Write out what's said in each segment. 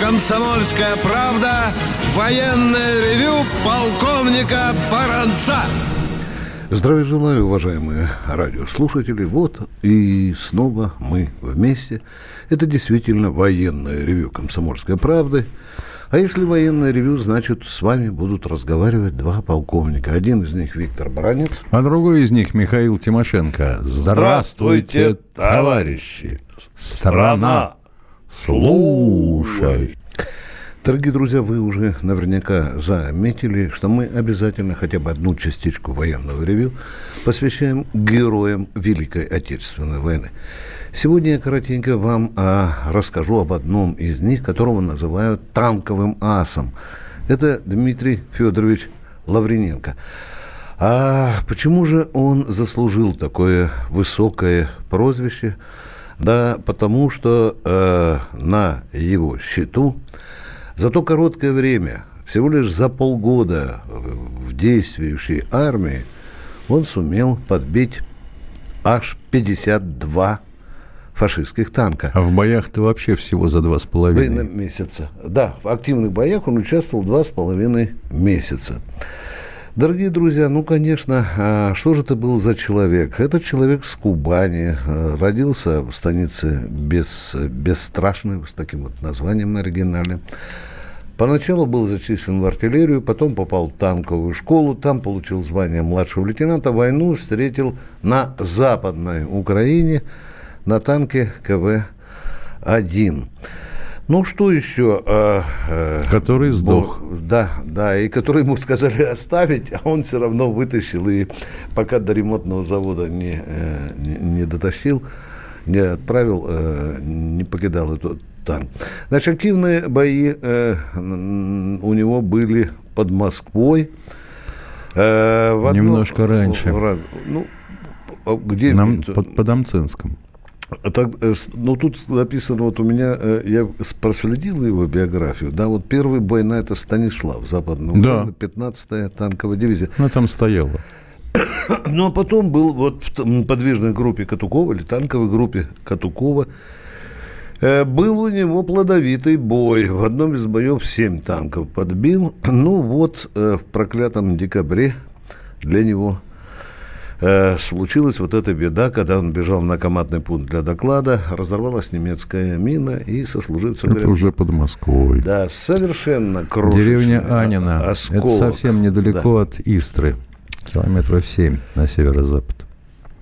«Комсомольская правда» военное ревю полковника Баранца. Здравия желаю, уважаемые радиослушатели. Вот и снова мы вместе. Это действительно военное ревю «Комсомольской правды». А если военное ревю, значит, с вами будут разговаривать два полковника. Один из них Виктор Бранец. А другой из них Михаил Тимошенко. Здравствуйте, товарищи! Страна, слушай! Дорогие друзья, вы уже наверняка заметили, что мы обязательно хотя бы одну частичку военного ревю посвящаем героям Великой Отечественной войны. Сегодня я коротенько вам а, расскажу об одном из них, которого называют танковым асом. Это Дмитрий Федорович Лаврененко. А почему же он заслужил такое высокое прозвище? Да потому что э, на его счету за то короткое время, всего лишь за полгода в действующей армии, он сумел подбить аж 52 фашистских танка. А в боях-то вообще всего за два с половиной месяца. Да, в активных боях он участвовал два с половиной месяца. Дорогие друзья, ну, конечно, а что же это был за человек? Это человек с Кубани, э, родился в станице без, Бесстрашной, с таким вот названием оригинальным. Поначалу был зачислен в артиллерию, потом попал в танковую школу, там получил звание младшего лейтенанта. Войну встретил на Западной Украине на танке КВ-1. Ну, что еще? А, а, который сдох. Да, да, и который ему сказали оставить, а он все равно вытащил, и пока до ремонтного завода не, э, не, не дотащил, не отправил, э, не покидал эту танк. Значит, активные бои э, у него были под Москвой. Немножко раньше. Ну, где? Нам, под, Амцинском. Так, э, ну, тут написано, вот у меня, э, я проследил его биографию, да, вот первый бой на это Станислав, западный да. 15-я танковая дивизия. Ну, там стояла. Ну, а потом был вот в подвижной группе Катукова, или танковой группе Катукова, Э, был у него плодовитый бой. В одном из боев семь танков подбил. Ну вот, в проклятом декабре для него э, случилась вот эта беда, когда он бежал на командный пункт для доклада, разорвалась немецкая мина, и сослуживцы Это говорят, уже под Москвой. Да, совершенно крошечная. Деревня Анина. Осколок. Это совсем недалеко да. от Истры. Километров семь на северо-запад.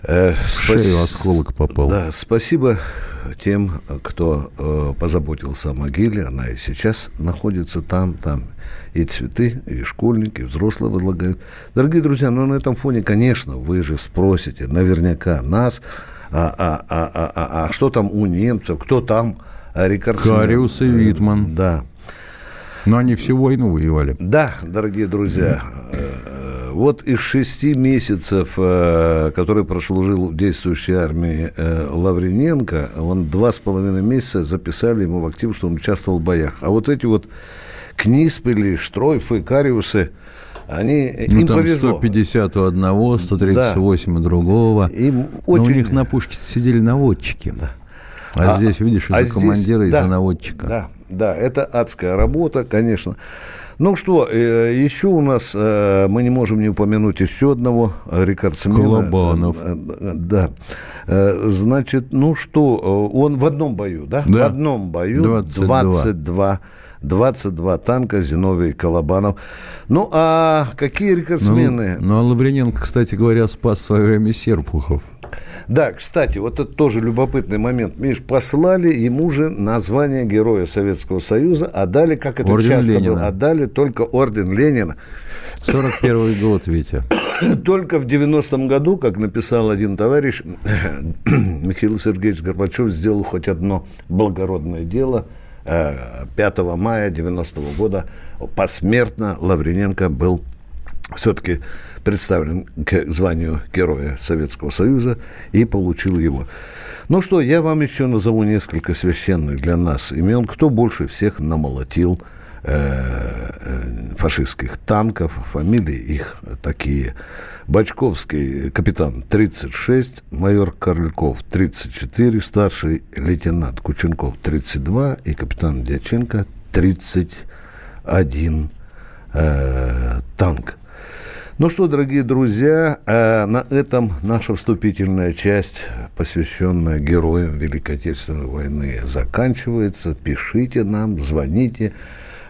Э, спас... шею осколок попал. Да, спасибо тем, кто э, позаботился о могиле. Она и сейчас находится там, там и цветы, и школьники, и взрослые возлагают. Дорогие друзья, ну на этом фоне, конечно, вы же спросите наверняка нас, а, а, а, а, а, а что там у немцев, кто там рекордсмен? Кариус и Витман. Да. Но они всю войну воевали. Да, дорогие друзья, э, вот из шести месяцев, э, которые прослужил в действующей армии э, Лаврененко, он два с половиной месяца записали ему в актив, что он участвовал в боях. А вот эти вот Книспели, Штройфы, Кариусы, они, ну, им там повезло. 150 у одного, 138 да. у другого. Им очень... Но у них на пушке сидели наводчики. Да. А, а здесь, видишь, из-за а командира, здесь, из-за да, наводчика. Да, да, это адская работа, конечно. Ну что, э, еще у нас, э, мы не можем не упомянуть еще одного рекордсмена. Колобанов. Э, да. Значит, ну что, он в одном бою, да? да. В одном бою 22. 22 22 танка Зиновий Колобанов. Ну, а какие рекордсмены? Ну, ну а Лаврененко, кстати говоря, спас в свое время Серпухов. Да, кстати, вот это тоже любопытный момент. Миш, послали ему же название Героя Советского Союза, а дали, как это орден часто Ленина. было, отдали только Орден Ленина. 41 год, Витя. Только в 90-м году, как написал один товарищ, Михаил Сергеевич Горбачев сделал хоть одно благородное дело. 5 э, мая 90 -го года посмертно Лаврененко был все-таки представлен к званию Героя Советского Союза и получил его. Ну что, я вам еще назову несколько священных для нас имен. Кто больше всех намолотил э, э, фашистских танков, фамилии их такие. Бачковский капитан 36, майор Корльков 34, старший лейтенант Кученков 32 и капитан Дьяченко 31 э, танк. Ну что, дорогие друзья, э, на этом наша вступительная часть, посвященная героям Великой Отечественной войны, заканчивается. Пишите нам, звоните.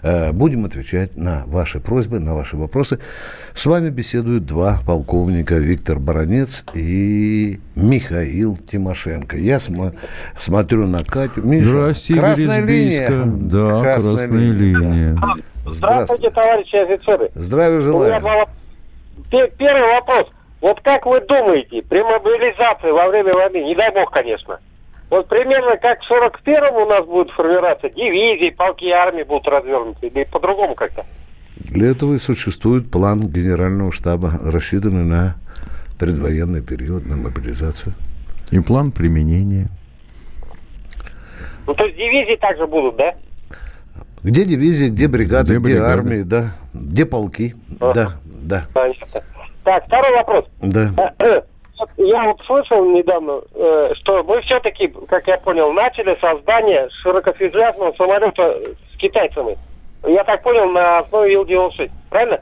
Э, будем отвечать на ваши просьбы, на ваши вопросы. С вами беседуют два полковника Виктор Баранец и Михаил Тимошенко. Я см- смотрю на Катю. Миша, Здравствуйте, красная линия. Да, красная, красная линия. линия. Здравствуйте, товарищи офицеры. Здравия желаю. Первый вопрос. Вот как вы думаете, при мобилизации во время войны, не дай бог, конечно, вот примерно как в 41-м у нас будут формироваться дивизии, полки армии будут развернуты, или по-другому как-то? Для этого и существует план генерального штаба, рассчитанный на предвоенный период, на мобилизацию. И план применения. Ну, то есть дивизии также будут, да? Где дивизии, где бригады, где, где армии, да. Где полки, ага. да. Да. Понятно. Так, второй вопрос. Да. Я вот слышал недавно, э, что мы все-таки, как я понял, начали создание широкофюзляжного самолета с китайцами. Я так понял, на основе Ил-96, правильно?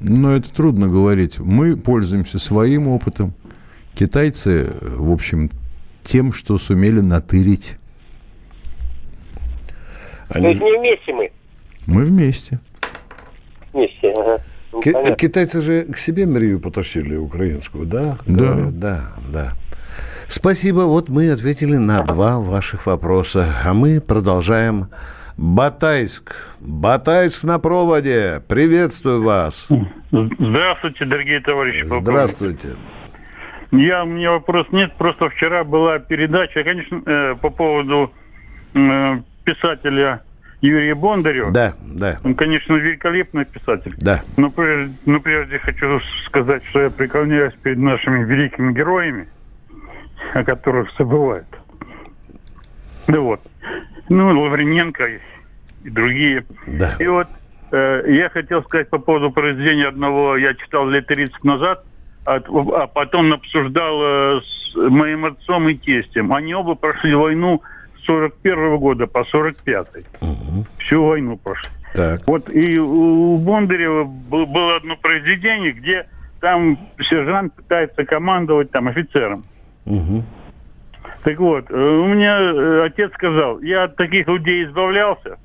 Ну, это трудно говорить. Мы пользуемся своим опытом. Китайцы, в общем, тем, что сумели натырить. Они... То есть не вместе мы? Мы вместе. Вместе, ага. Ну, Ки- китайцы же к себе Мрию потащили украинскую, да? Да. Говорят, да, да. Спасибо. Вот мы ответили на два ваших вопроса. А мы продолжаем. Батайск. Батайск на проводе. Приветствую вас. Здравствуйте, дорогие товарищи. Здравствуйте. Я, у меня вопрос нет. Просто вчера была передача, конечно, э, по поводу э, писателя Юрия Бондарева. Да, да. Он, конечно, великолепный писатель. Да. Но прежде, но прежде хочу сказать, что я преклоняюсь перед нашими великими героями, о которых забывают. Да вот. Ну, Лаврененко и, и другие. Да. И вот э, я хотел сказать по поводу произведения одного, я читал лет 30 назад, а, а потом обсуждал э, с моим отцом и тестем. Они оба прошли войну 41 года по 45 угу. Всю войну прошли. Так. Вот и у Бондарева было одно произведение, где там сержант пытается командовать там офицером. Угу. Так вот, э, у меня э, отец сказал, я от таких людей избавлялся.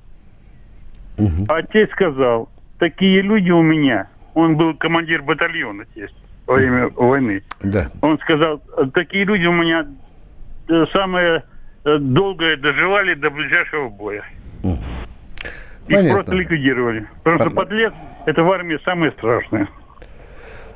Угу. Отец сказал, такие люди у меня, он был командир батальона есть во время войны. Да. Он сказал, такие люди у меня э, самое Э, долго доживали до ближайшего боя. Понятно. Их просто ликвидировали. Потому что подлец – это в армии самое страшное.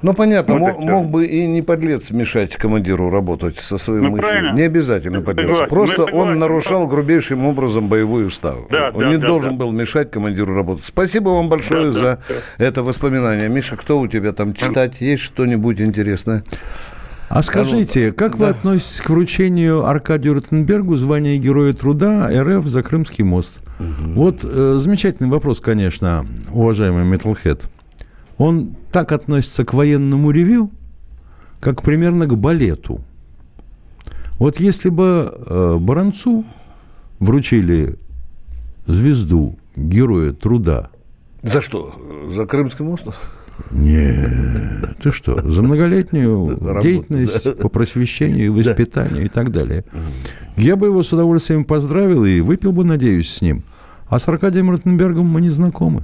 Ну, понятно, вот мог, мог бы и не подлец мешать командиру работать со своей ну, мыслью. Правильно. Не обязательно подлец. Согласен. Просто он нарушал грубейшим образом боевой устав. Да, он да, не да, должен да. был мешать командиру работать. Спасибо вам большое да, за да. это воспоминание. Миша, кто у тебя там читать? Есть что-нибудь интересное? А скажите, как да. вы относитесь к вручению Аркадию Ротенбергу звания Героя Труда РФ за Крымский мост? Угу. Вот э, замечательный вопрос, конечно, уважаемый Металлхед. Он так относится к военному ревю, как примерно к балету. Вот если бы э, Баранцу вручили звезду Героя Труда. За что? За Крымский мост? Нет, ты что, за многолетнюю деятельность по просвещению и воспитанию и так далее. Я бы его с удовольствием поздравил и выпил бы, надеюсь, с ним. А с Аркадием Ротенбергом мы не знакомы.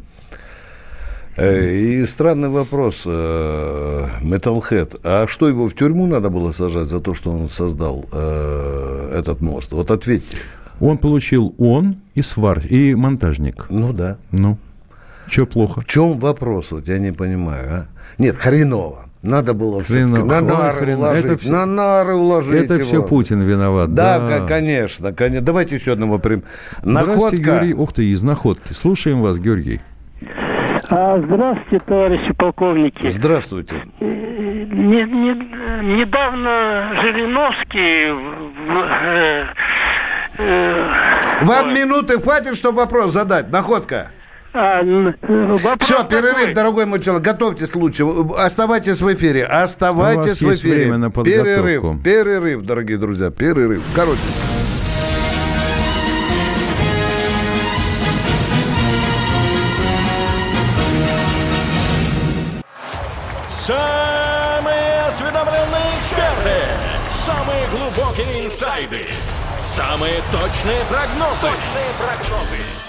Э, и странный вопрос, Metalhead. Э, а что, его в тюрьму надо было сажать за то, что он создал э, этот мост? Вот ответьте. Он получил он и свар, и монтажник. Ну да. Ну. Что плохо? В чем вопрос? Вот я не понимаю. А? Нет, хреново. Надо было хреново. на нары хрен... уложить. Это все... На нары уложить Это его. все Путин виноват. Да, да. конечно, конечно. Давайте еще одного прим. Находка. Георгий. Ух ты, из находки. Слушаем вас, Георгий. А, здравствуйте, товарищи полковники. Здравствуйте. Не, не, недавно Жириновский... Э, э, Вам минуты хватит, чтобы вопрос задать? Находка. Э, вопрос Все, перерыв, дорогой мой человек. Готовьтесь лучше. Оставайтесь в эфире. Оставайтесь в эфире. Время на подготовку. перерыв, перерыв, дорогие друзья. Перерыв. Короче. Самые осведомленные эксперты. Самые глубокие инсайды. Самые точные прогнозы. Точные прогнозы.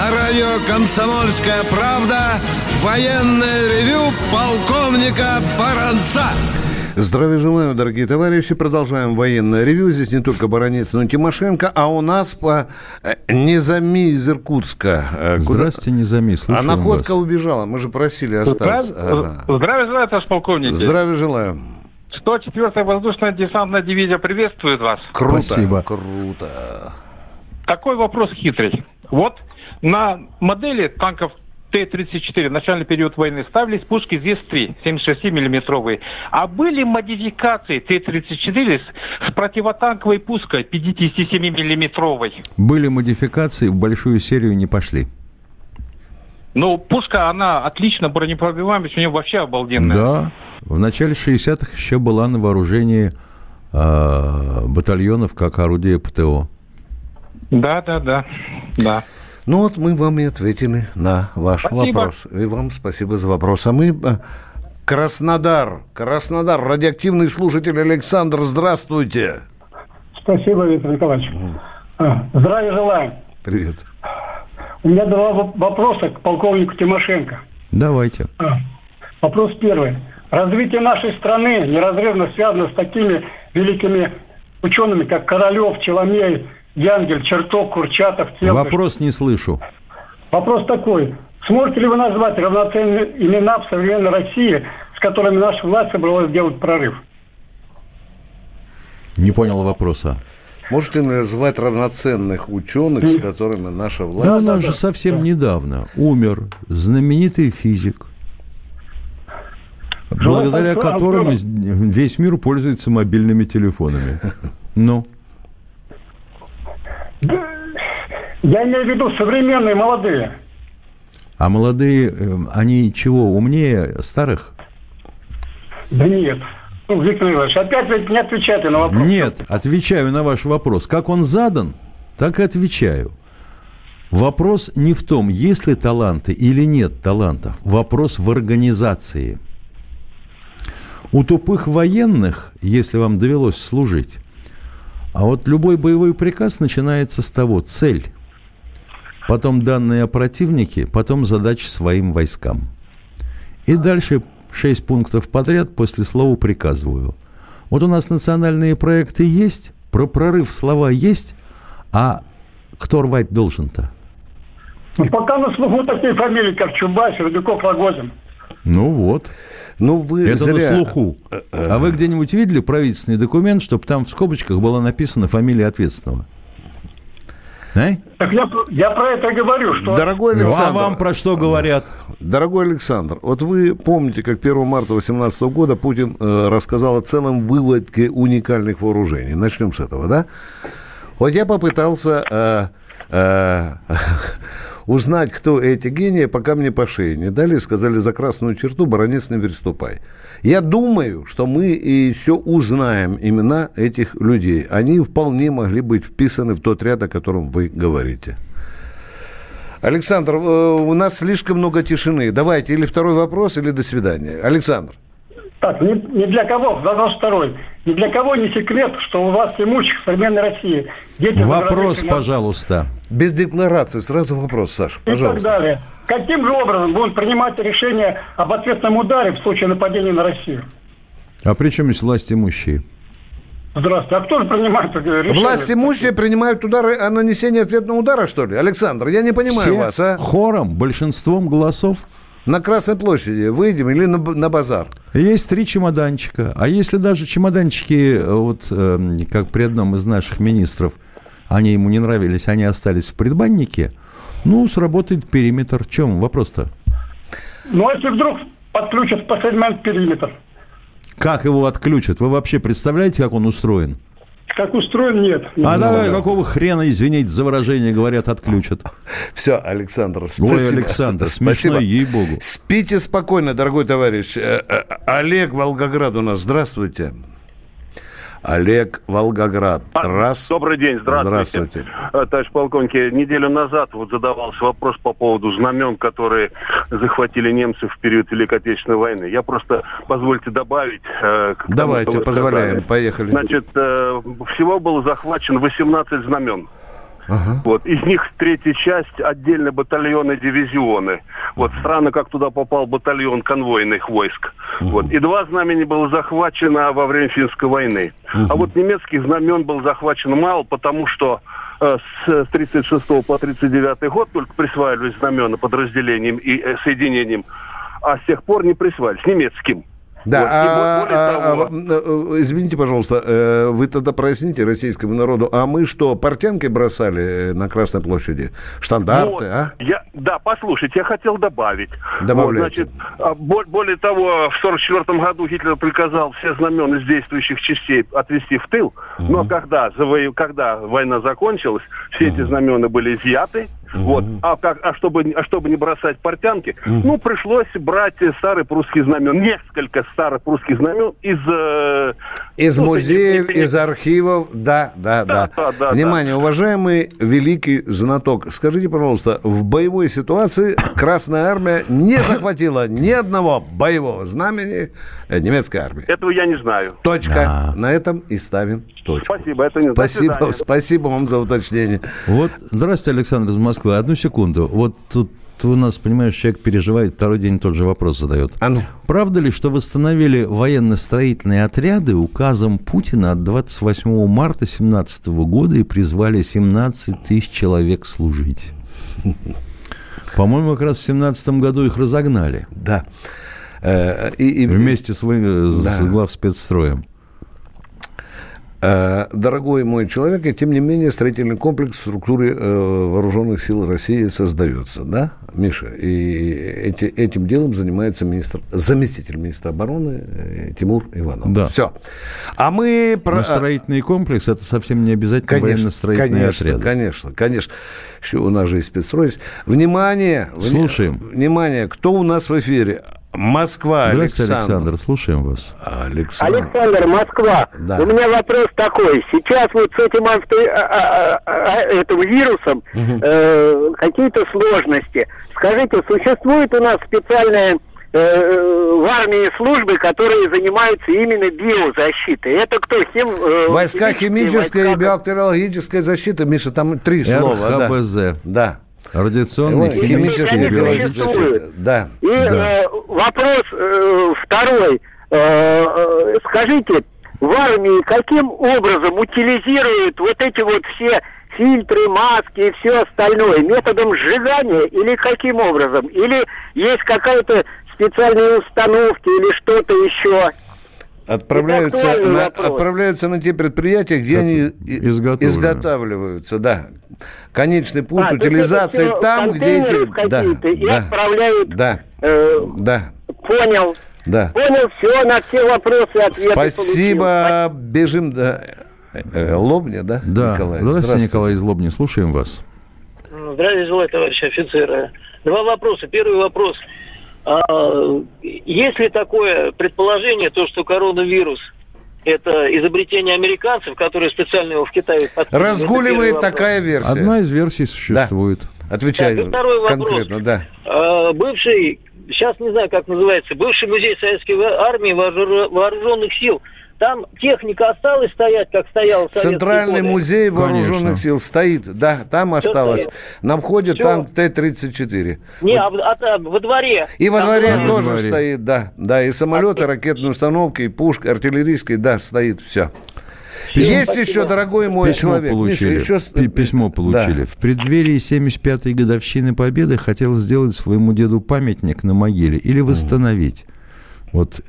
На радио «Комсомольская правда» военное ревю полковника Баранца. Здравия желаю, дорогие товарищи. Продолжаем военное ревю. Здесь не только Баранец, но и Тимошенко. А у нас по э, Незами из Иркутска. Э, Здравствуйте, Незами, А слушаем находка вас. убежала. Мы же просили остаться. Ага. Здравия желаю, товарищ полковник. Здравия желаю. 104-я воздушно-десантная дивизия приветствует вас. Круто. Спасибо. Круто. Такой вопрос хитрый. Вот на модели танков Т-34 в начальный период войны ставились пушки ЗИС-3, 76-миллиметровые. А были модификации Т-34 с, противотанковой пушкой 57-миллиметровой. Были модификации, в большую серию не пошли. Ну, пушка, она отлично бронепробиваемость, у нее вообще обалденная. Да, в начале 60-х еще была на вооружении э, батальонов как орудие ПТО. Да, да, да. да. Ну вот мы вам и ответили на ваш Спасибо. вопрос. И вам спасибо за вопрос. А мы... э, Краснодар. Краснодар. Радиоактивный слушатель Александр, здравствуйте. Спасибо, Виктор Николаевич. А, Здравия желаю. Привет. У меня два воп- вопроса к полковнику Тимошенко. Давайте. А, Вопрос первый. Развитие нашей страны неразрывно связано с такими великими учеными, как Королев, Челомей, Янгель, Чертов, Курчатов, Телкаш. Вопрос не слышу. Вопрос такой. Сможете ли вы назвать равноценные имена в современной России, с которыми наша власть собралась сделать прорыв? Не понял вопроса. Можете назвать равноценных ученых, с которыми наша Ну, власть... у нас же совсем недавно умер знаменитый физик, благодаря которому весь мир пользуется мобильными телефонами. Ну, Я имею в виду современные, молодые. а молодые, э, они чего, умнее старых? Да нет. Ну, Виктор Николаевич, опять ведь не отвечайте на вопрос. Нет, отвечаю на ваш вопрос. Как он задан, так и отвечаю. Вопрос не в том, есть ли таланты или нет талантов. Вопрос в организации. У тупых военных, если вам довелось служить, а вот любой боевой приказ начинается с того, цель, потом данные о противнике, потом задачи своим войскам. И дальше шесть пунктов подряд после слова приказываю. Вот у нас национальные проекты есть, про прорыв слова есть, а кто рвать должен-то? Ну, пока на слуху такие фамилии, как Чубайс, Рудюков, Рогозин. Ну вот, Ну, вы это зря... на слуху. А вы где-нибудь видели правительственный документ, чтобы там в скобочках была написана фамилия ответственного? А? Так я, я про это говорю, что... Дорогой Ну, Александр, а вам про что говорят? Дорогой Александр, вот вы помните, как 1 марта 2018 года Путин э, рассказал о целом выводке уникальных вооружений. Начнем с этого, да? Вот я попытался э, э, узнать, кто эти гении, пока мне по шее не дали, сказали, за красную черту, баронец, не переступай. Я думаю, что мы еще узнаем имена этих людей. Они вполне могли быть вписаны в тот ряд, о котором вы говорите. Александр, э, у нас слишком много тишины. Давайте или второй вопрос, или до свидания. Александр. Так, ни, ни для кого, вопрос второй. Ни для кого не секрет, что у вас имущих в современной России дети... Вопрос, пожалуйста. Без декларации. Сразу вопрос, Саша, И так пожалуйста. далее. Каким же образом будут принимать решение об ответном ударе в случае нападения на Россию? А при чем здесь власть имущие? Здравствуйте. А кто же принимает решение? Власть имущие принимают удары о нанесении ответного удара, что ли? Александр, я не понимаю Все вас, а? хором, большинством голосов. На Красной площади выйдем или на, на базар? Есть три чемоданчика. А если даже чемоданчики, э, вот э, как при одном из наших министров, они ему не нравились, они остались в предбаннике, ну, сработает периметр. В чем вопрос-то? Ну, а если вдруг подключат в последний момент периметр? Как его отключат? Вы вообще представляете, как он устроен? Как устроен, нет. А давай, какого хрена, извините за выражение, говорят, отключат? Все, Александр, спасибо. Ой, Александр, смешно, ей-богу. Спите спокойно, дорогой товарищ. Э, э, Олег Волгоград у нас. Здравствуйте. Олег Волгоград. Раз. Добрый день, здравствуйте. Здравствуйте. Э, Товарищ полковник, неделю назад вот задавался вопрос по поводу знамен, которые захватили немцы в период Великой Отечественной войны. Я просто, позвольте добавить... э, тому, Давайте, вы позволяем. сказали. Поехали. Значит, э, всего было захвачено 18 знамен. Ага. Вот. Из них третья часть отдельно батальоны, дивизионы. Вот странно, как туда попал батальон конвойных войск. Вот. И два знамени было захвачено во время финской войны. А вот немецких знамен было захвачено мало, потому что э, с 36 по 39 год только присваивались знамена подразделениям и э, соединениям, а с тех пор не присваивались немецким. Да, Вот. А- более а- того- а, извините, пожалуйста, э, вы тогда проясните российскому народу, а мы что, портянки бросали на Красной площади? Штандарты, Вот. а? Я, да, послушайте, я хотел добавить. Добавляйте. Вот, значит, а, бо- более того, в 1944 году Гитлер приказал все знамена из действующих частей отвести в тыл, но когда, завоев- когда война закончилась, все эти знамена были изъяты, вот, а, как, а, чтобы, а чтобы не бросать портянки, ну, пришлось брать старые прусские знамена, несколько старых прусских знамен из... э, Из ну, музеев, не- не- из архивов, да, да, да. Да, да, да, Внимание, уважаемый великий знаток, скажите, пожалуйста, в боевой ситуации Красная Армия не захватила ни одного боевого знамени э, немецкой армии. Этого я не знаю. Точка. На этом и ставим точку. Спасибо, это не... Спасибо, спасибо вам за уточнение. Вот, здравствуйте, Александр из Москвы. Одну секунду. Вот тут у нас, понимаешь, человек переживает, второй день тот же вопрос задает. А ну. Правда ли, что восстановили военно-строительные отряды указом Путина от 28 марта 2017 года и призвали 17 тысяч человек служить? По-моему, как раз в 2017 году их разогнали Да. Э, И, и- вместе с, вы- с Да. главспецстроем. Э, Дорогой мой человек, и тем не менее строительный комплекс в структуре э, вооруженных сил России создается, да, Миша? И эти- этим делом занимается министр, заместитель министра обороны э, Тимур Иванов. Да. Все. А мы про... Но строительный комплекс – это совсем не обязательно Конечно, военно-строительные конечно, отряды. конечно, конечно. Еще у нас же и спецстрой. Внимание! вни- Слушаем. Внимание, кто у нас в эфире? Москва, Здравствуйте, Александр. Александр, слушаем вас. Александр. Александр, Москва. Да. У меня вопрос такой. Сейчас вот с этим авто- а- а- а- этим вирусом э, какие-то сложности. Скажите, существует у нас специальная э, в армии службы, которые занимаются именно биозащитой. Это кто? Хим, э, Войска химической и войска? биотериологической защиты. Миша, там три слова. да. РХБЗ. Да. Радиационная, Биологическая существует. защита. Да. И Да. э, вопрос э, второй. Э, э, скажите, в армии каким образом утилизируют вот эти вот все фильтры, маски и все остальное? Методом сжигания или каким образом? Или есть какая-то специальные установки или что-то еще? Отправляются на, отправляются на те предприятия, где Как они и- изготовлены. изготавливаются. Да. Конечный пункт А, это утилизации там, где эти... Да, и да, отправляют. да, Э, да, понял. да. Понял, все, на все вопросы ответы получил. Спасибо. Бежим до э, Лобня, да, Да. Николай? Здравствуйте, Николай из Лобни. Слушаем вас. Здравия желаю, товарищи офицеры. Два вопроса. Первый вопрос. А, есть ли такое предположение, то, что коронавирус это изобретение американцев, которые специально его в Китае Разгуливает такая версия. Одна из версий существует. Отвечаю Так, и второй вопрос. конкретно, да. А, бывший, сейчас не знаю, как называется, бывший музей советской армии вооруженных сил. Там техника осталась стоять, как стояла в Центральный годы? музей вооруженных Конечно. сил стоит, да, там осталось. стоит? На входе Всё. танк Т-34. Не, а, в- а там, во дворе. И во Там дворе во тоже дворе. стоит, да. Да, и самолеты, А, ракетные установки, и пушка артиллерийская, да, стоит, все. Письмо- Есть еще, дорогой мой Письмо человек. получили. Миша, еще Письмо получили. Да. В преддверии 75-й годовщины Победы хотел сделать своему деду памятник на могиле или восстановить. Вот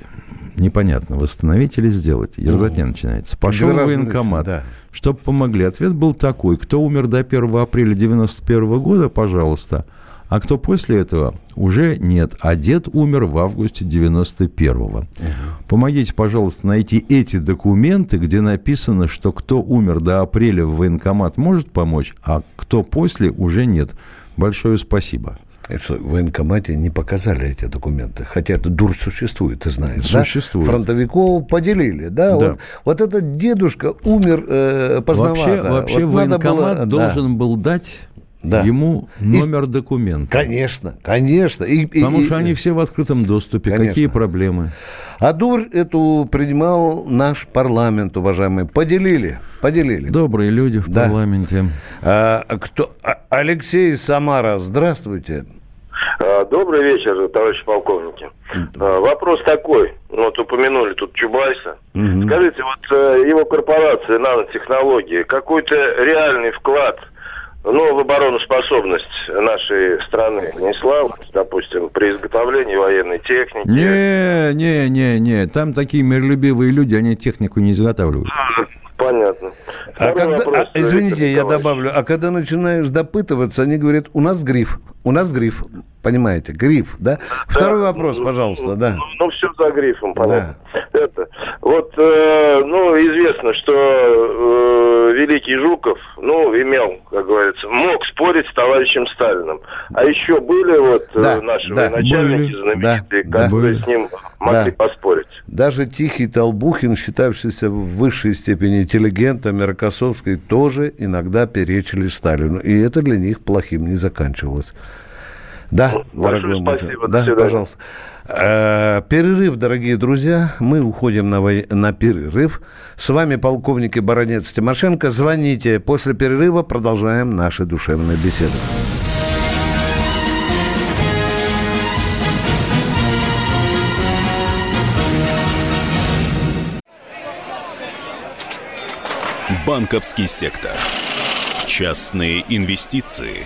непонятно, восстановить или сделать. Ерзатня начинается. Пошел в военкомат. Да. Чтобы помогли. Ответ был такой. Кто умер до 1 апреля 91 года, пожалуйста. А кто после этого, уже нет. А дед умер в августе 91-го. Угу. Помогите, пожалуйста, найти эти документы, где написано, что кто умер до апреля в военкомат может помочь, а кто после уже нет. Большое спасибо. В военкомате не показали эти документы. Хотя это дур существует, ты знаешь. Существует. Да? Фронтовиков поделили, да? да. Вот, вот этот дедушка умер э, поздновато. Вообще, вообще вот военкомат было, должен да. был дать да. ему номер и, документа. Конечно, конечно. И, Потому и, что они все в открытом доступе. Конечно. Какие проблемы? А дурь эту принимал наш парламент, уважаемые. Поделили, поделили. Добрые люди в да. парламенте. А, кто? А, Алексей Самара, здравствуйте. А, добрый вечер, товарищи полковники. А, вопрос такой. Вот упомянули тут Чубайса. Угу. Скажите, вот э, его корпорация нанотехнологии, какой-то реальный вклад – ну, в обороноспособность нашей страны внесла, допустим, при изготовлении военной техники. Не, не, не, не. Там такие миролюбивые люди, они технику не изготавливают. Понятно. А когда, вопрос, а, извините, я добавлю, а когда начинаешь допытываться, они говорят, у нас гриф, у нас гриф, понимаете, гриф, да? да Второй вопрос, ну, пожалуйста, ну, да. Ну, ну, все за грифом, понятно. Да. Это, вот, э, ну, известно, что э, Великий Жуков, ну, имел, как говорится, мог спорить с товарищем Сталиным. А еще были вот э, да, наши да, военачальники были, знаменитые, да, которые да, с ним могли да. поспорить. Даже Тихий Толбухин, считавшийся в высшей степени интеллигентом, Рокоссовской, тоже иногда перечили Сталину. И это для них плохим не заканчивалось. Да, ну, дорогой мой. Спасибо, да, пожалуйста. Э, перерыв, дорогие друзья. Мы уходим на, во... на перерыв. С вами полковник и баронец Тимошенко. Звоните. После перерыва продолжаем наши душевные беседы. Банковский сектор. Частные инвестиции.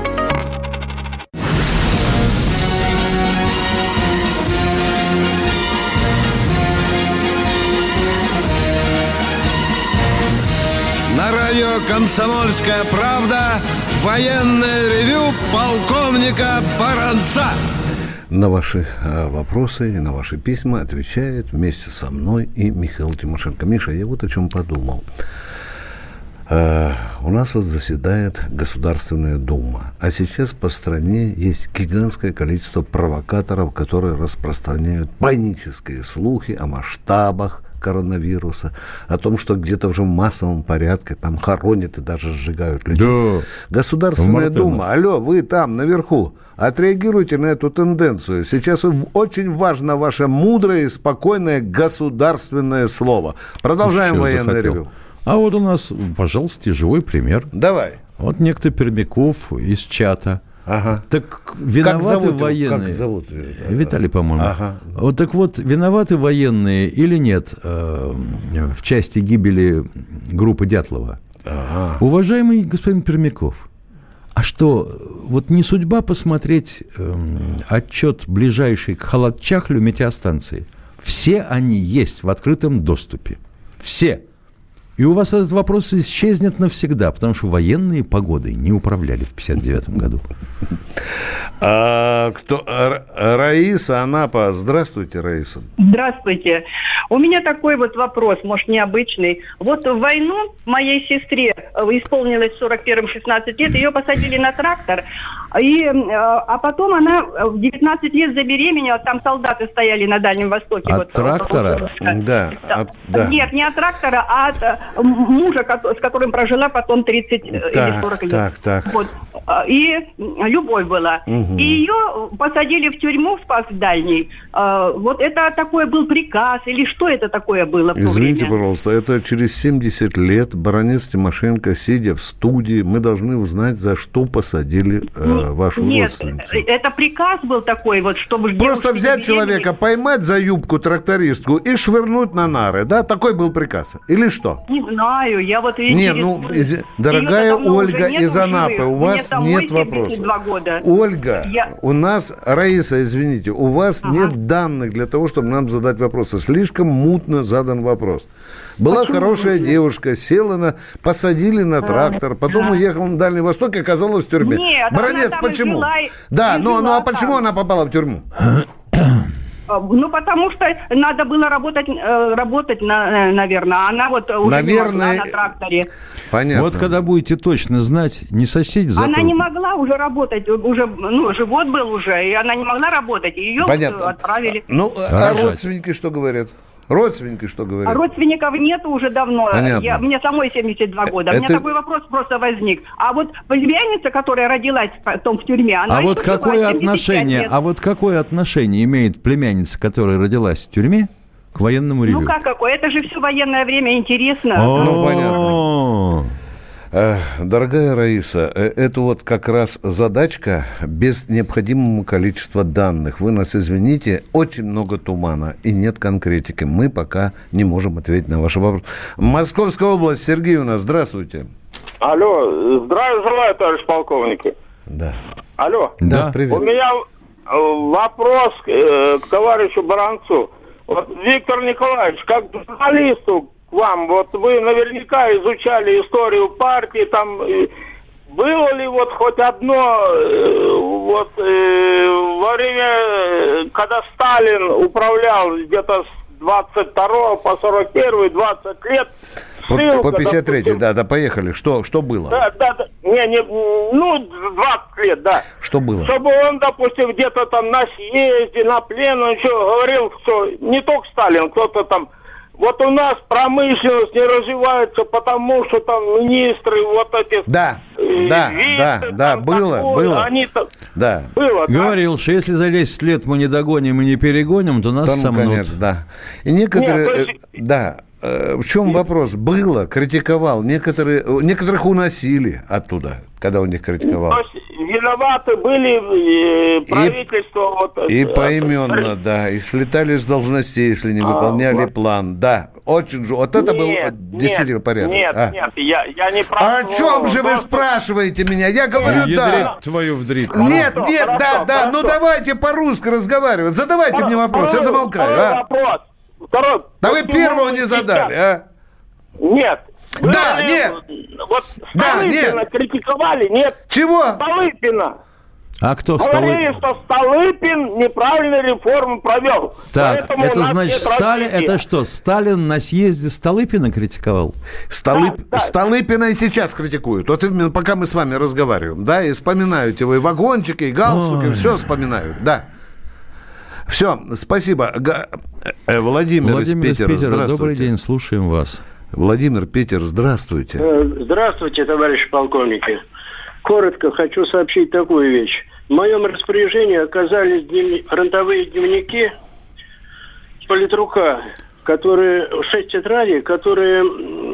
«Комсомольская правда» военное ревю полковника Баранца. На ваши э, вопросы и на ваши письма отвечает вместе со мной и Михаил Тимошенко. Миша, я вот о чем подумал. Э, у нас вот заседает Государственная Дума, а сейчас по стране есть гигантское количество провокаторов, которые распространяют панические слухи о масштабах коронавируса, о том, что где-то уже в массовом порядке там хоронят и даже сжигают людей. Да. Государственная Дума, алло, вы там наверху, отреагируйте на эту тенденцию. Сейчас очень важно ваше мудрое и спокойное государственное слово. Продолжаем Что военное захотел. ревю. А вот у нас, пожалуйста, живой пример. Давай. Вот некто Пермяков из чата – Ага. Так виноваты как зовут военные. Как зовут? Виталий, по-моему. Ага. Вот так вот, виноваты военные или нет э, в части гибели группы Дятлова? Ага. Уважаемый господин Пермяков, а что, вот не судьба посмотреть э, отчет ближайший к Халатчахлю метеостанции? Все они есть в открытом доступе. Все. И у вас этот вопрос исчезнет навсегда, потому что военные погодой не управляли в 59 году. А, кто? Раиса Анапа. Здравствуйте, Раиса. Здравствуйте. У меня такой вот вопрос, может, необычный. Вот в войну моей сестре э, исполнилось 41-16 лет, ее посадили на трактор, и, э, а потом она в 19 лет забеременела, там солдаты стояли на Дальнем Востоке. От вот, трактора? Да. От, да. Нет, не от трактора, а от м- мужа, с которым прожила потом 30 э, или Так, 40 лет. так, так. Вот. А, И любовь была. Мгм. И ее посадили в тюрьму в спас дальний. А, Вот это такой был приказ или что это такое было Извините, время? пожалуйста, это через 70 лет баронец Тимошенко, сидя в студии, мы должны узнать, за что посадили э, вашу Нет, родственницу. э, это приказ был такой вот, чтобы Просто взять человека, поймать за юбку трактористку и швырнуть на нары, да? Такой был приказ. Или что? Не знаю, я вот Не, ну, интересуюсь. изи- дорогая Ольга из Анапы, у вас нет вопросов. 72 года. Ольга, Я- у нас, Раиса, извините, у вас нет данных для того, чтобы нам задать вопросы. Слишком мутно задан вопрос. Была Почему хорошая мутно? девушка, села на, посадили на трактор, потом уехала на Дальний Восток и оказалась в тюрьме. Нет, и почему? и- да, и ну, ну а почему там. она попала в тюрьму? А, Ну, потому что надо было работать, э, работать на, наверное. А она вот уже Наверное, не могла на тракторе. Понятно. Вот когда будете точно знать, не сосите за Она труп. не могла уже работать, уже, ну, живот был уже, и она не могла работать. и Ее Понятно. отправили. Ну, а родственники что говорят? Родственники что А говорят? родственников нету уже давно. Понятно. Я, мне самой 72 года. У меня это- такой вопрос просто возник. А вот племянница, которая родилась потом в тюрьме, она А вот какое 75 отношение, лет. а вот какое отношение имеет племянница, которая родилась в тюрьме, к военному ревю? Ну как какое? Это же все военное время интересно. Ну, понятно. Дорогая Раиса, э, это вот как раз задачка без необходимого количества данных. Вы нас извините, очень много тумана и нет конкретики. Мы пока не можем ответить на ваш вопрос. Московская область, Сергей у нас, здравствуйте. Алло, здравия желаю, товарищ полковник. Да. Алло. Да, привет. У меня вопрос э, к товарищу Баранцу. Вот, Виктор Николаевич, как к журналисту вам, вот вы наверняка изучали историю партии, там э, было ли вот хоть одно, э, вот э, во время, когда Сталин управлял где-то с 22 по 41, 20 лет, По, ссылка, по 53 допустим, да, да, поехали. Что, что было? да, да, да. Не, не, ну, 20 лет, да. Что было? Чтобы он, допустим, где-то там на съезде, на плену, еще говорил, что не только Сталин, кто-то там, вот у нас промышленность не развивается, потому что там министры вот эти... Да, э, да, вице, да, да, там было, такое, было. Они там... Да. Было, да. Говорил, что если за 10 лет мы не догоним и не перегоним, то нас Да, ну, сомнут. конечно, да. И некоторые, Нет, то есть- э, да, в чем вопрос? Было, критиковал, некоторые, э, некоторых уносили оттуда, когда он их критиковал. То есть виноваты были э, правительство... вот, И э, поименно, да, и слетали с должностей, если не А, выполняли вот. план. Да, очень же. Вот это был Нет, э, действительно нет, порядок. Нет, А. нет, я, я не А о чем же вы спрашиваете меня? Я говорю, да. твою вдрит. Нет, Хорошо, нет, да, хорошо, да, ну хорошо. давайте по-русски разговаривать. Задавайте мне вопрос, я замолкаю, а. вопрос. Второй. Да вы первого не сейчас- задали, а. Нет. Вы Да, ли- нет. Вот Да, Столыпина нет. критиковали, нет. Чего? Столыпина. А кто Говорили, Столыпин? что Столыпин неправильно реформу провел. Так, Поэтому это значит, Сталин, развития. это что, Сталин на съезде Столыпина критиковал? Столып... Столыпина и сейчас критикуют. Вот именно пока мы с вами разговариваем, да, и вспоминают его и вагончики, и галстуки, Ой. все вспоминают, да. Все, спасибо. Га- э, Владимир, Владимир из из Питера, Питера, здравствуйте. добрый день, слушаем вас. Владимир, Питер, здравствуйте. Э, Здравствуйте, товарищи полковники. Коротко хочу сообщить такую вещь. В моем распоряжении оказались дневни- фронтовые дневники политрука, которые шесть тетрадей, которые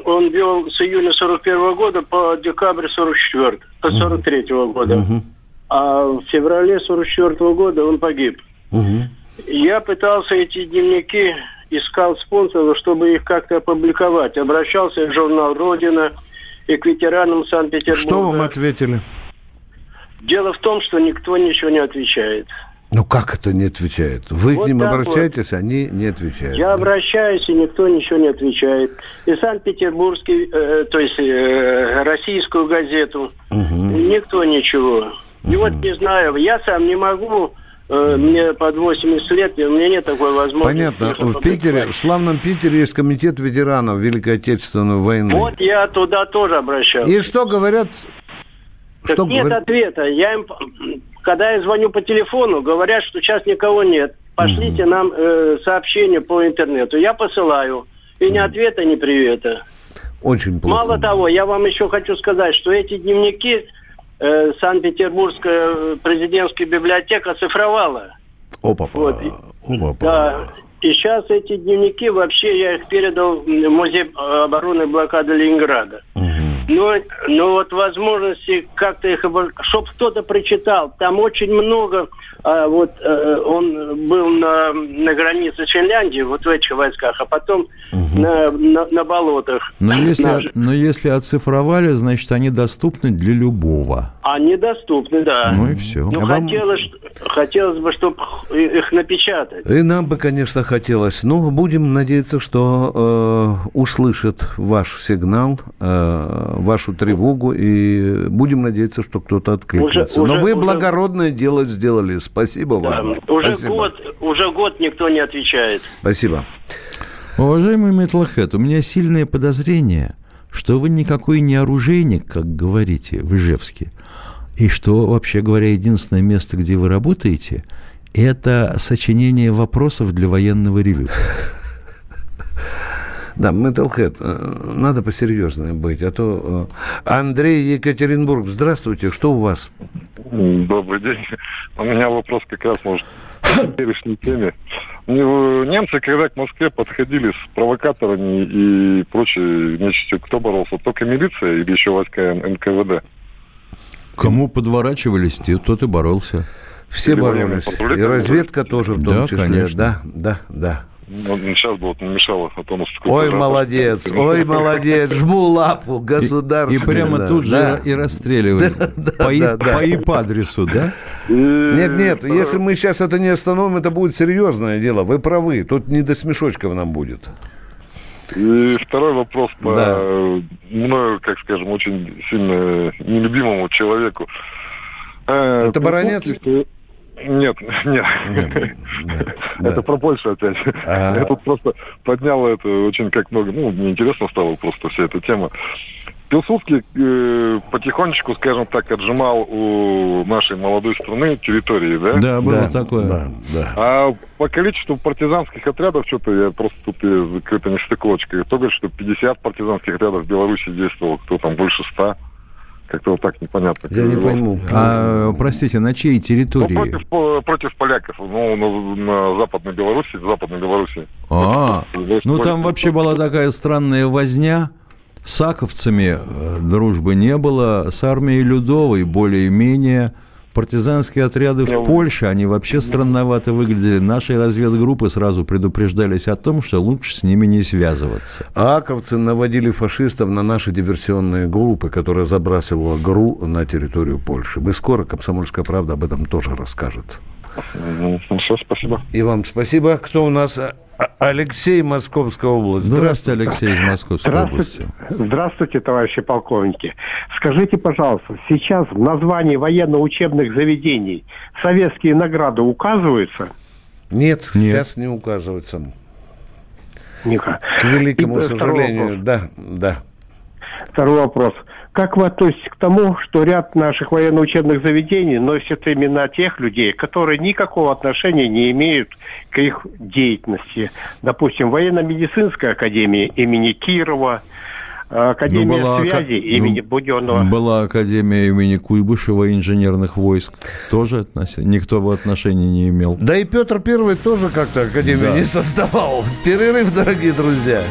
он вел с июня 41 года по декабрь 44 по 43 года. А в феврале 44 года он погиб. Я пытался эти дневники, искал спонсоров, чтобы их как-то опубликовать. Обращался в журнал «Родина» и к ветеранам Санкт-Петербурга. Что вам ответили? Дело в том, что никто ничего не отвечает. Ну как это не отвечает? Вы Вот к ним обращаетесь, они не отвечают. Я обращаюсь, и никто ничего не отвечает. И Санкт-Петербургский, э, то есть э, российскую газету, никто ничего. И вот не знаю, я сам не могу, э, мне под 80 лет, и у меня нет такой возможности. Понятно. В Питере, в славном Питере есть комитет ветеранов Великой Отечественной войны. Вот я туда тоже обращался. И что говорят? Так Что нет говорят? ответа. Я им, когда я звоню по телефону, говорят, что сейчас никого нет. Пошлите нам э, сообщение по интернету. Я посылаю. И ни ответа, ни привета. Очень плохо. Мало того, я вам еще хочу сказать, что эти дневники э, Санкт-Петербургская президентская библиотека оцифровала. Опа, Вот. Опа. Да. И сейчас эти дневники, вообще я их передал в Музей обороны и блокады Ленинграда. Но, но вот возможности как-то их, чтобы кто-то прочитал, там очень много, а, вот э, он был на, на границе с Финляндией, вот в этих войсках, а потом на, на, на болотах. Но если, Наши. но если оцифровали, значит, они доступны для любого. Они доступны, да. Ну и все. Ну, хотелось, хотелось бы, чтобы их напечатать. И нам бы, конечно, хотелось. Но будем надеяться, что э, услышат ваш сигнал, э, вашу тревогу, и будем надеяться, что кто-то откликнется. Уже- Но уже- вы уже- благородное дело сделали. Спасибо вам. Уже Спасибо. год, уже год никто не отвечает. Спасибо. Уважаемый Метлхэт, у меня сильное подозрение, что вы никакой не оружейник, как говорите в Ижевске, и что, вообще говоря, единственное место, где вы работаете, это сочинение вопросов для военного ревю. Да, Metalhead, э, надо посерьезнее быть, а то... э, Андрей Екатеринбург, здравствуйте, что у вас? Добрый день. У меня вопрос как раз, может, к теперешней теме. Ну, Немцы, когда к Москве подходили с провокаторами и прочей нечистью, кто боролся? Только милиция или еще войска НКВД? Кому подворачивались, те- тот и боролся. Все Или боролись. И разведка тоже в том Да, числе. конечно. Да, да, да. Ну, сейчас бы вот не мешало, а то у нас такой Ой, молодец, ой, молодец, жму лапу, государство. И прямо тут же и. По, и- да, да. по и по адресу, да? Нет, нет, если мы сейчас это не остановим, это будет серьезное дело. Вы правы, тут не до смешочков нам будет. И второй вопрос по Да. мною, как скажем, очень сильно нелюбимому человеку. Э, Это баронец? Пилсудский- Нет, нет. Это про Польшу опять. Я тут просто поднял это очень как много. Ну, мне интересно стало просто вся эта тема. Пилсудский э, потихонечку, скажем так, отжимал у нашей молодой страны территории, да? Да, было такое. Да, да. А по количеству партизанских отрядов, что-то я просто тут какая-то нестыковочка. Кто говорит, что 50 партизанских отрядов в Беларуси действовало, кто там больше 100. Как-то вот так непонятно. Я не пойму. А, простите, на чьей Ну, территории? против, по- против поляков, ну, на, на Западной Беларуси, в Западной Беларуси. А, Против- ну там вообще была такая странная возня. С аковцами э, дружбы не было, с армией Людовой более-менее. Партизанские отряды в Польше, они вообще странновато выглядели. Наши разведгруппы сразу предупреждались о том, что лучше с ними не связываться. Аковцы наводили фашистов на наши диверсионные группы, которые забрасывала ГРУ на территорию Польши. Мы скоро, «Комсомольская правда» об этом тоже расскажет. Ну, все, спасибо. И вам спасибо. Кто у нас? А- Алексей, Московская область. Здравствуйте, Алексей из Московской области. Здравствуйте. Здравствуйте, товарищи полковники. Скажите, пожалуйста, сейчас в названии военно-учебных заведений советские награды указываются? Нет, сейчас не указывается. Никак. К великому И, э, сожалению, да, да. Второй вопрос. Как вы относитесь к тому, что ряд наших военно-учебных заведений носят имена тех людей, которые никакого отношения не имеют к их деятельности? Допустим, военно-медицинская академия имени Кирова, э, Академия Ну, была связи ака- имени ну, Буденного. Была Академия имени Куйбышева инженерных войск. Тоже относи- никто в отношении не имел. Да и Петр Первый тоже как-то Академию Да. не создавал. Перерыв, дорогие друзья.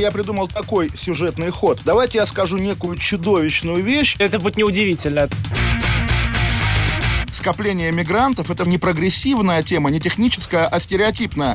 Я придумал такой сюжетный ход. Давайте я скажу некую чудовищную вещь. Это будет неудивительно. Скопление мигрантов – это не прогрессивная тема, не техническая, а стереотипная.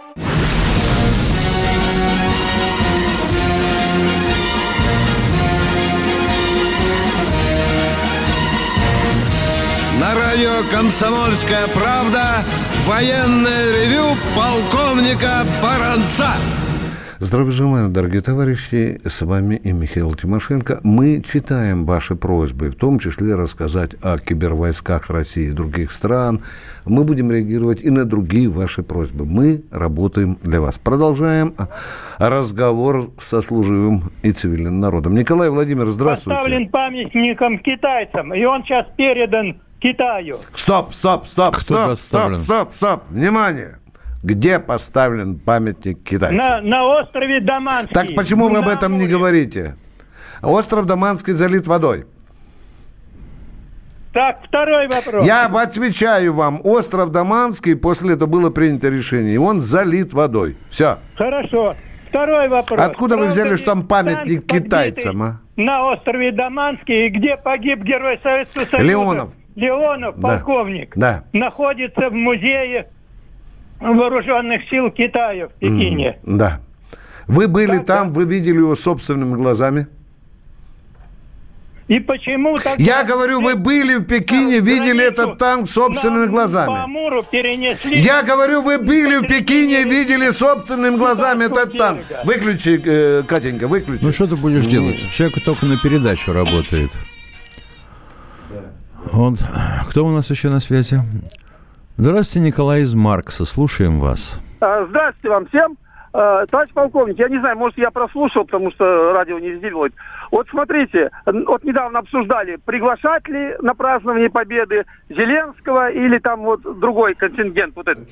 На радио «Комсомольская правда» военное ревю полковника Баранца. Здравия желаю, дорогие товарищи. С вами и Михаил Тимошенко. Мы читаем ваши просьбы, в том числе рассказать о кибервойсках России и других стран. Мы будем реагировать и на другие ваши просьбы. Мы работаем для вас. Продолжаем разговор со служивым и цивильным народом. Николай Владимир, здравствуйте. Поставлен памятником китайцам, и он сейчас передан Китаю. Стоп, стоп, стоп, Кто стоп, стоп, стоп, стоп. Внимание. Где поставлен памятник китайцам? На, на острове Даманский. Так почему вы об этом не говорите? Остров Даманский залит водой. Так, второй вопрос. Я отвечаю вам, остров Даманский, после этого было принято решение, и он залит водой. Все. Хорошо. Второй вопрос. Откуда вы Правда взяли, ли что там памятник китайцам, а? На острове Даманский, где погиб герой Советского Союза. Леонов. Леонов, Да. полковник. Да. Находится в музее вооруженных сил Китая в Пекине. М, Да. Вы были там, вы видели его собственными глазами? И почему так... Я говорю, вы были в Пекине, видели этот танк собственными глазами. Амуру перенесли... Я говорю, вы были в Пекине, видели собственными глазами этот танк. Выключи, э, Катенька, выключи. Ну что ты будешь делать? Человек только на передачу работает. Вот. Кто у нас еще на связи? Здравствуйте, Николай из Маркса. Слушаем вас. А, Здравствуйте вам всем. А, Товарищ полковник, я не знаю, может, я прослушал, потому что радио не сделает. Вот смотрите, вот недавно обсуждали, приглашать ли на празднование Победы Зеленского или там вот другой контингент вот этот.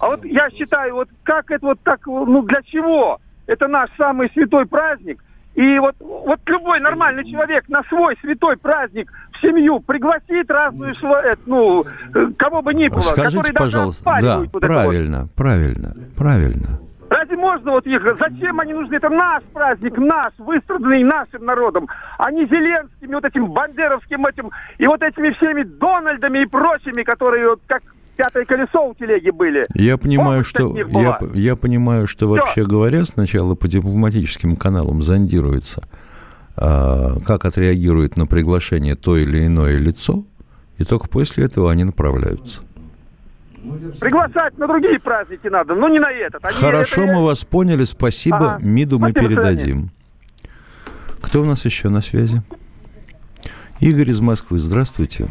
А вот я считаю, вот как это вот так, ну для чего? Это наш самый святой праздник. И вот, вот любой нормальный человек на свой святой праздник в семью пригласит разную, шла- э, ну, э, кого бы ни было, Скажите, который даже пожалуйста, да, вот это вот. правильно, правильно, правильно. Разве можно вот их, зачем они нужны? Это наш праздник, наш, выстраданный нашим народом, а не Зеленскими, вот этим бандеровским этим, и вот этими всеми Дональдами и прочими, которые вот как пятое колесо у телеги были. Я понимаю, Помощь что я, я понимаю, что Всё. вообще говоря, сначала по дипломатическим каналам зондируется, а, как отреагирует на приглашение то или иное лицо, и только после этого они направляются. Приглашать на другие праздники надо, но не на этот. Они- Хорошо, это- мы вас поняли, спасибо, Ага. МИДу мы Спасибо, передадим. Кто у нас еще на связи? Игорь из Москвы, здравствуйте.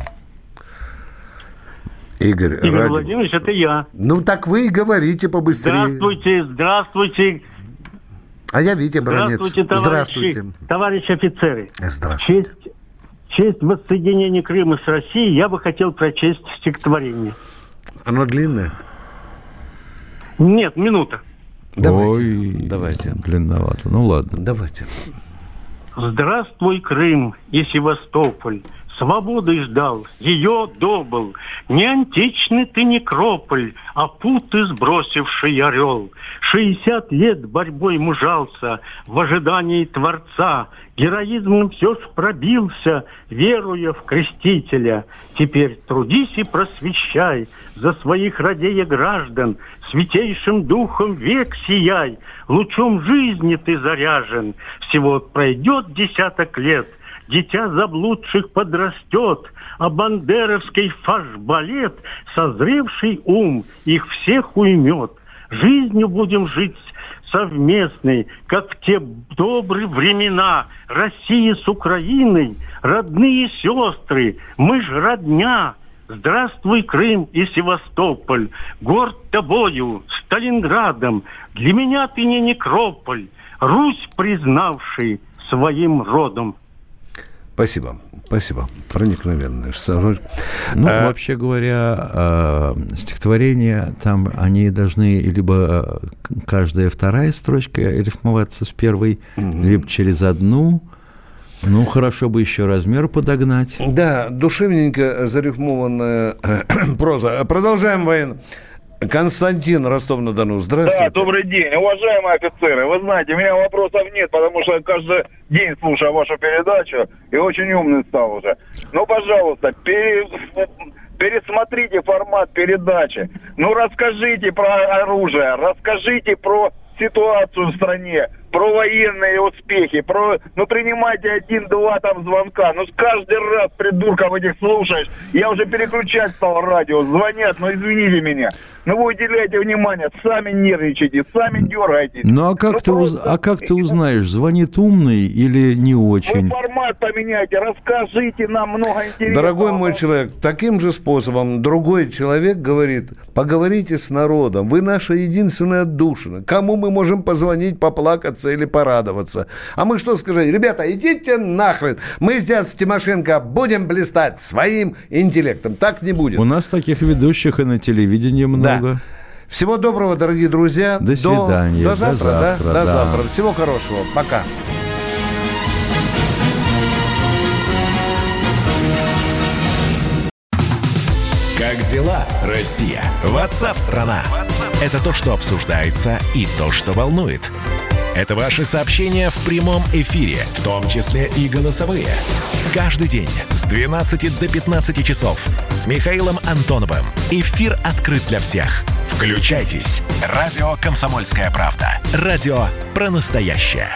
Игорь, Игорь ради- Владимирович, это я. Ну так вы и говорите побыстрее. Здравствуйте, здравствуйте, А я Витя Бронец. здравствуйте, товарищи, Здравствуйте. товарищи офицеры. В Здравствуйте. честь, в честь воссоединения Крыма с Россией я бы хотел прочесть стихотворение. Оно длинное? Нет, минута. Ой, давайте. Длинновато. Ну ладно. Давайте. Здравствуй, Крым и Севастополь, Свободы ждал, ее добыл. Не античный ты некрополь, а путы сбросивший орел. Шестьдесят лет борьбой мужался в ожидании Творца. Героизмом все ж пробился, веруя в Крестителя. Теперь трудись и просвещай за своих родея граждан. Святейшим духом век сияй, лучом жизни ты заряжен. Всего пройдет десяток лет, дитя заблудших подрастет, а бандеровский фаш-балет, созревший ум, их всех уймет. Жизнью будем жить совместной, как в те добрые времена. Россия с Украиной, родные сестры, мы ж родня. Здравствуй, Крым и Севастополь, горд тобою, Сталинградом. Для меня ты не некрополь, Русь признавший своим родом. Спасибо. Спасибо. Проникновенная. Ну, А, вообще говоря, э, стихотворения там, они должны либо э, каждая вторая строчка рифмоваться с первой, либо через одну. Ну, хорошо бы еще размер подогнать. Да, душевненько зарифмованная проза. Продолжаем военно. Константин, Ростов-на-Дону. Да, Здравствуйте. добрый день. Уважаемые офицеры, вы знаете, у меня вопросов нет, потому что я каждый день слушаю вашу передачу и очень умный стал уже. Ну, пожалуйста, пере- пересмотрите формат передачи. Ну, расскажите про оружие, расскажите про ситуацию в стране. Про военные успехи, про, ну, принимайте один-два там звонка. Ну, каждый раз придурков этих слушаешь. Я уже переключать стал радио. Звонят, ну, извините меня. Ну, вы уделяете внимание, сами нервничаете, сами дергаетесь. Ну, а как, ну, ты, просто... уз... а как ты узнаешь, звонит умный или не очень? Вы формат поменяйте, расскажите нам много интересного. Дорогой мой человек, таким же способом другой человек говорит, поговорите с народом, вы наша единственная душина. Кому мы можем позвонить, поплакаться или порадоваться? А мы что скажем? Ребята, идите нахрен, мы сейчас с Тимошенко будем блистать своим интеллектом. Так не будет. У нас таких ведущих и на телевидении много. Да. Всего доброго, дорогие друзья. До свидания. До, до завтра, до завтра, да? да? До завтра. Всего хорошего. Пока. Как дела, Россия? Ватсап-страна! Это то, что обсуждается и то, что волнует. Это ваши сообщения в прямом эфире, в том числе и голосовые. Каждый день с 12 до 15 часов с Михаилом Антоновым. Эфир открыт для всех. Включайтесь. Радио «Комсомольская правда». Радио про настоящее.